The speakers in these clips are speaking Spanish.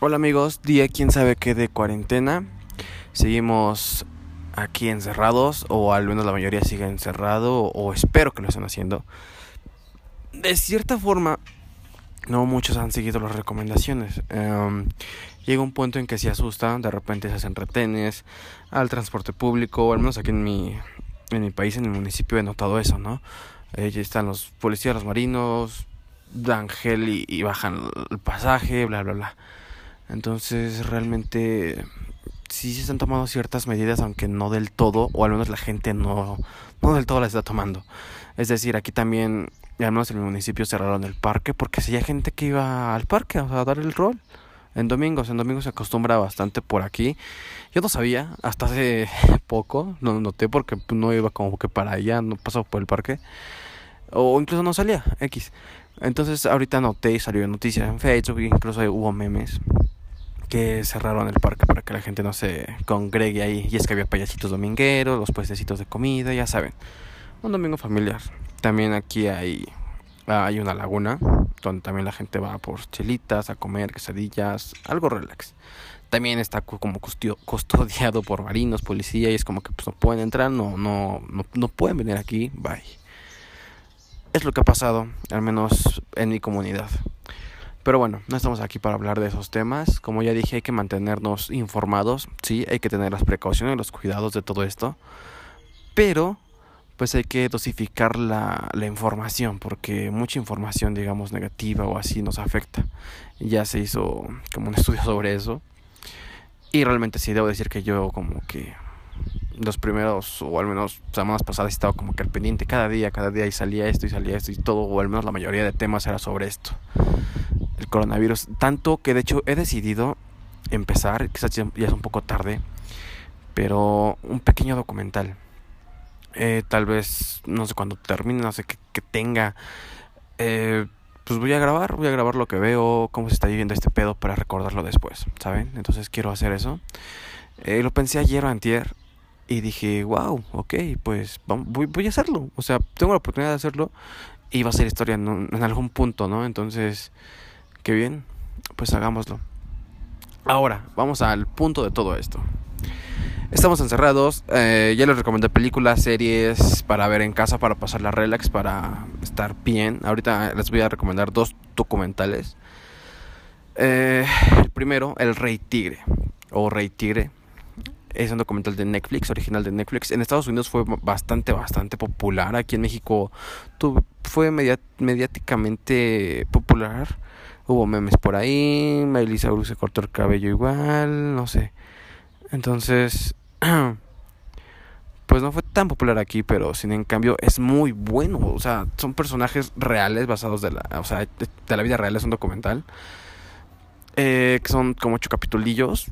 Hola amigos, día quién sabe qué de cuarentena. Seguimos aquí encerrados, o al menos la mayoría sigue encerrado, o espero que lo estén haciendo. De cierta forma, no muchos han seguido las recomendaciones. Em, llega un punto en que se asustan, de repente se hacen retenes al transporte público, o al menos aquí en mi, en mi país, en el municipio, he notado eso, ¿no? Allí están los policías, los marinos, dan gel y, y bajan el pasaje, bla, bla, bla. Entonces realmente sí se están tomando ciertas medidas, aunque no del todo, o al menos la gente no, no del todo las está tomando. Es decir, aquí también, al menos en el municipio cerraron el parque porque si hay gente que iba al parque a dar el rol. En domingos, en domingos se acostumbra bastante por aquí. Yo no sabía, hasta hace poco, no noté porque no iba como que para allá, no pasaba por el parque. O incluso no salía, X. Entonces ahorita noté y salió noticias en Facebook, incluso hubo memes que cerraron el parque para que la gente no se congregue ahí. Y es que había payasitos domingueros, los puestecitos de comida, ya saben. Un domingo familiar. También aquí hay, hay una laguna donde también la gente va por chelitas, a comer quesadillas, algo relax. También está como custodiado por marinos, policía, y es como que pues, no pueden entrar, no, no, no, no pueden venir aquí, bye. Es lo que ha pasado, al menos en mi comunidad. Pero bueno, no estamos aquí para hablar de esos temas. Como ya dije, hay que mantenernos informados, sí, hay que tener las precauciones los cuidados de todo esto. Pero, pues hay que dosificar la, la información, porque mucha información, digamos, negativa o así nos afecta. Ya se hizo como un estudio sobre eso. Y realmente sí, debo decir que yo como que los primeros, o al menos semanas pasadas, estaba como que al pendiente cada día, cada día y salía esto y salía esto y todo, o al menos la mayoría de temas era sobre esto el coronavirus. Tanto que de hecho he decidido empezar, quizás ya es un poco tarde, pero un pequeño documental. Eh, tal vez, no sé cuándo termine, no sé qué, tenga. Eh, pues voy a grabar, voy a grabar lo que veo, cómo se está viviendo este pedo para recordarlo después, ¿saben? Entonces quiero hacer eso. Eh, lo pensé ayer o antier y dije, wow, ok, pues voy, voy, a hacerlo. O sea, tengo la oportunidad de hacerlo y va a ser historia en, en algún punto, ¿no? Entonces, Qué bien, pues hagámoslo. Ahora, vamos al punto de todo esto. Estamos encerrados, eh, ya les recomendé películas, series para ver en casa, para pasar la relax, para estar bien. Ahorita les voy a recomendar dos documentales. Eh, el primero, El Rey Tigre, o Rey Tigre. Es un documental de Netflix, original de Netflix. En Estados Unidos fue bastante, bastante popular. Aquí en México fue mediáticamente popular Hubo memes por ahí, Miley Cyrus se cortó el cabello igual, no sé. Entonces, pues no fue tan popular aquí, pero sin en cambio es muy bueno. O sea, son personajes reales basados de la, o sea, de, la vida real, es un documental. Eh, que son como ocho capitulillos,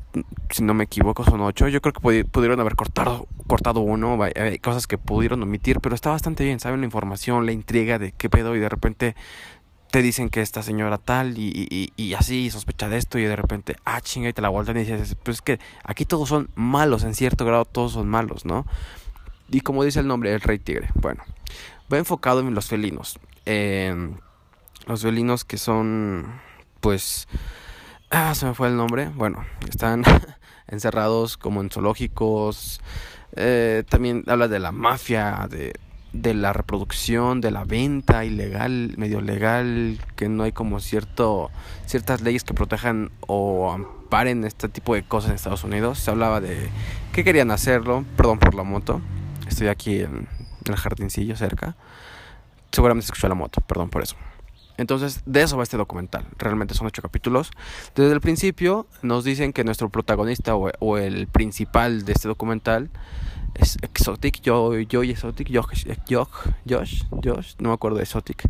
si no me equivoco, son ocho. Yo creo que pudieron haber cortado, cortado uno, hay cosas que pudieron omitir, pero está bastante bien, saben la información, la intriga de qué pedo y de repente te dicen que esta señora tal y, y, así sospecha de esto y de repente, ah, chinga, y te la vueltan y dices, pues es que aquí todos son malos, en cierto grado todos son malos, ¿no? Y como dice el nombre, el rey tigre, bueno, va enfocado en los felinos, los felinos que son, pues, ah, se me fue el nombre, bueno, están encerrados como en zoológicos, eh, también habla de la mafia, de de la reproducción, de la venta ilegal, medio legal, que no hay como cierto ciertas leyes que protejan o amparen este tipo de cosas en Estados Unidos. Se hablaba de que querían hacerlo, perdón por la moto. Estoy aquí en, el jardincillo cerca. Seguramente se escuchó la moto, perdón por eso. Entonces, de eso va este documental. Realmente son ocho capítulos. Desde el principio nos dicen que nuestro protagonista o, el principal de este documental es Exotic, yo, yo y Exotic, Josh, Josh, Josh, no me acuerdo de Exotic.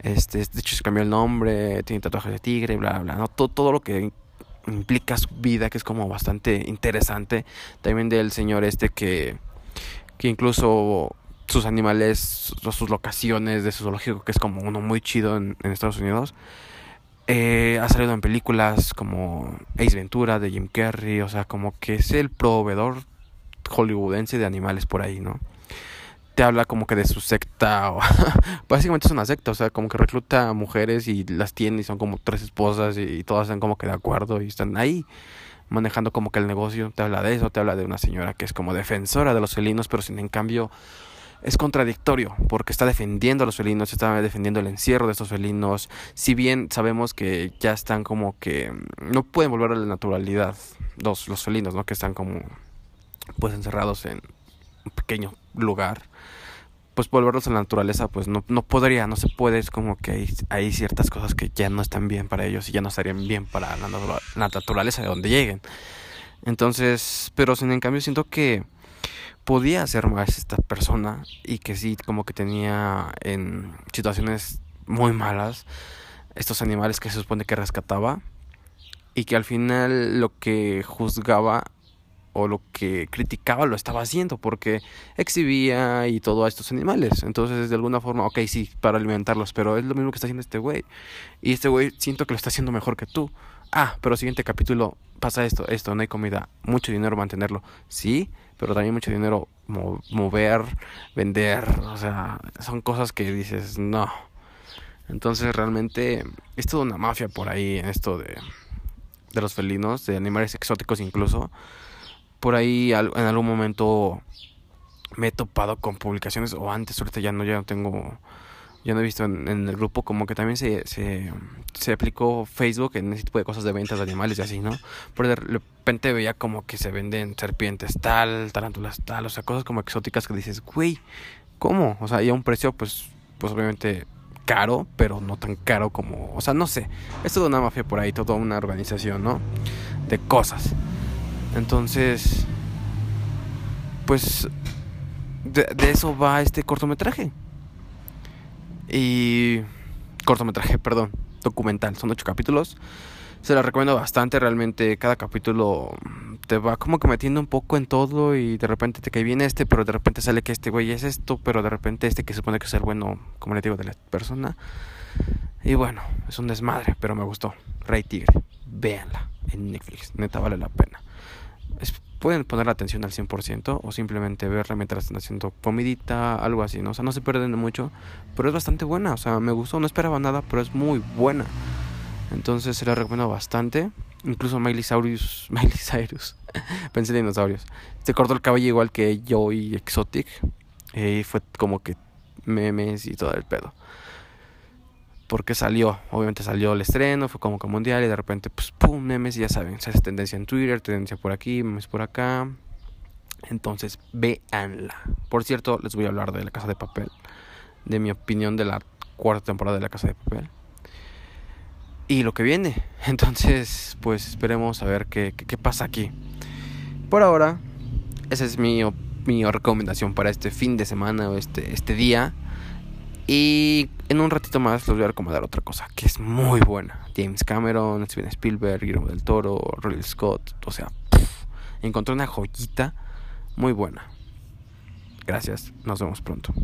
Este, de hecho se cambió el nombre, tiene tatuajes de tigre, bla, bla, ¿no? Todo, todo lo que implica su vida, que es como bastante interesante. También del señor este que, que incluso sus animales, sus locaciones de su zoológico, que es como uno muy chido en, Estados Unidos. Eh, ha salido en películas como Ace Ventura de Jim Carrey, o sea, como que es el proveedor hollywoodense de animales por ahí, ¿no? te habla como que de su secta. O básicamente es una secta, o sea, como que recluta a mujeres y las tiene y son como tres esposas y, todas están como que de acuerdo y están ahí manejando como que el negocio. Te habla de eso, te habla de una señora que es como defensora de los felinos, pero sin en cambio es contradictorio porque está defendiendo a los felinos, está defendiendo el encierro de estos felinos, si bien sabemos que ya están como que no pueden volver a la naturalidad los, los felinos, ¿no? Que están como pues encerrados en un pequeño lugar pues volverlos a la naturaleza pues no, no podría, no se puede, es como que hay, hay, ciertas cosas que ya no están bien para ellos y ya no estarían bien para la, la naturaleza de donde lleguen. Entonces, pero sin en cambio siento que podía hacer más esta persona y que sí como que tenía en situaciones muy malas estos animales que se supone que rescataba y que al final lo que juzgaba o lo que criticaba lo estaba haciendo porque exhibía y todo a estos animales. Entonces, de alguna forma, ok, sí, para alimentarlos, pero es lo mismo que está haciendo este güey. Y este güey siento que lo está haciendo mejor que tú. Ah, pero siguiente capítulo pasa esto, esto, no hay comida, mucho dinero mantenerlo. Sí, pero también mucho dinero mover, vender, o sea, son cosas que dices, no. Entonces, realmente es toda una mafia por ahí en esto de, de los felinos, de animales exóticos incluso por ahí en algún momento me he topado con publicaciones o antes ahorita ya no ya no tengo ya no he visto en, el grupo como que también se, se, se, aplicó Facebook en ese tipo de cosas de ventas de animales y así, ¿no? Pero de repente veía como que se venden serpientes tal, tarántulas tal, o sea, cosas como exóticas que dices, güey, ¿cómo? O sea, y a un precio pues, pues obviamente caro, pero no tan caro como, o sea, no sé, es toda una mafia por ahí, toda una organización, ¿no? De cosas. Entonces, pues de, eso va este cortometraje. Y cortometraje, perdón, documental, son ocho capítulos. Se la recomiendo bastante, realmente cada capítulo te va como que metiendo un poco en todo y de repente te cae bien este, pero de repente sale que este güey es esto, pero de repente este que se supone que es el bueno, como le digo, de la persona. Y bueno, es un desmadre, pero me gustó. Rey Tigre, véanla en Netflix, neta vale la pena pueden poner la atención al 100% o simplemente verla mientras están haciendo comidita, algo así, ¿no? O sea, no se pierden de mucho, pero es bastante buena, o sea, me gustó, no esperaba nada, pero es muy buena. Entonces se la recomiendo bastante. Incluso Miley Cyrus, Miley Cyrus, pensé en dinosaurios. Se cortó el cabello igual que yo Exotic. Y fue como que memes y todo el pedo porque salió, obviamente salió el estreno, fue como que mundial y de repente, pues, pum, memes, ya saben, se hace tendencia en Twitter, tendencia por aquí, memes por acá. Entonces, véanla. Por cierto, les voy a hablar de La Casa de Papel, de mi opinión de la cuarta temporada de La Casa de Papel. Y lo que viene. Entonces, pues esperemos a ver qué, qué, pasa aquí. Por ahora, esa es mi, mi recomendación para este fin de semana o este, este día. Y en un ratito más les voy a recomendar otra cosa que es muy buena. James Cameron, Steven Spielberg, Guillermo del Toro, Ridley Scott. O sea, encontré una joyita muy buena. Gracias, nos vemos pronto.